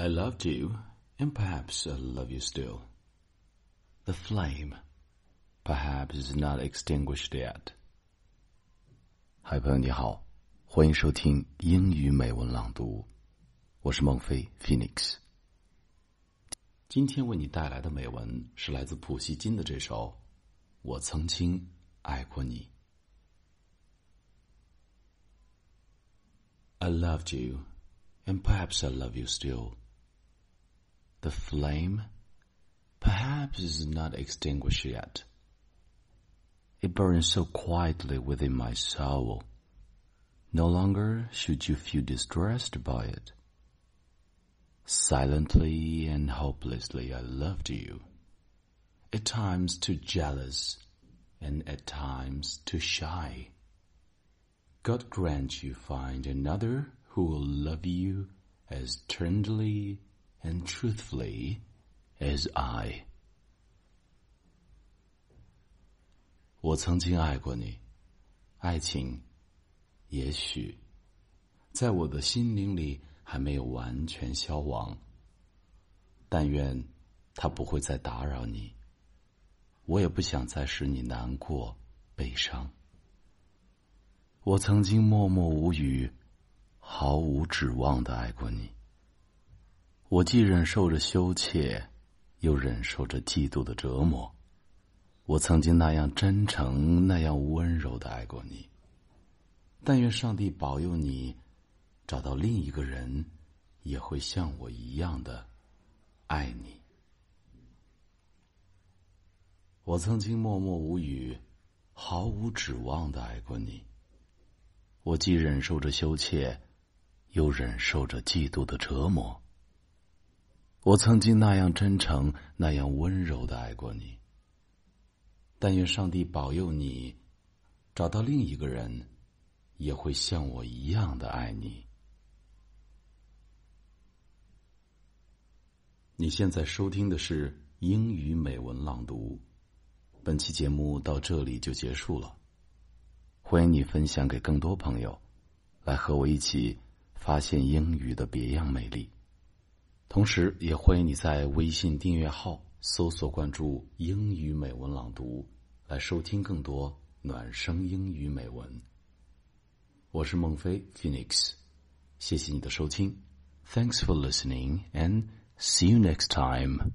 I loved you, and perhaps I love you still. The flame, perhaps is not extinguished yet. 嗨，朋友你好，欢迎收听英语美文朗读，我是孟非 Phoenix。今天为你带来的美文是来自普希金的这首《我曾经爱过你》。I loved you, and perhaps I love you still. The flame, perhaps, is not extinguished yet. It burns so quietly within my soul. No longer should you feel distressed by it. Silently and hopelessly I loved you. At times too jealous, and at times too shy. God grant you find another who will love you as tenderly and truthfully as I. 我曾经爱过你，爱情，也许，在我的心灵里还没有完全消亡。但愿它不会再打扰你，我也不想再使你难过、悲伤。我曾经默默无语、毫无指望的爱过你。我既忍受着羞怯，又忍受着嫉妒的折磨。我曾经那样真诚、那样温柔的爱过你。但愿上帝保佑你，找到另一个人，也会像我一样的爱你。我曾经默默无语、毫无指望的爱过你。我既忍受着羞怯，又忍受着嫉妒的折磨。我曾经那样真诚、那样温柔的爱过你。但愿上帝保佑你，找到另一个人，也会像我一样的爱你。你现在收听的是英语美文朗读，本期节目到这里就结束了。欢迎你分享给更多朋友，来和我一起发现英语的别样美丽。同时，也欢迎你在微信订阅号搜索关注“英语美文朗读”，来收听更多暖声英语美文。我是孟非 Phoenix，谢谢你的收听，Thanks for listening and see you next time.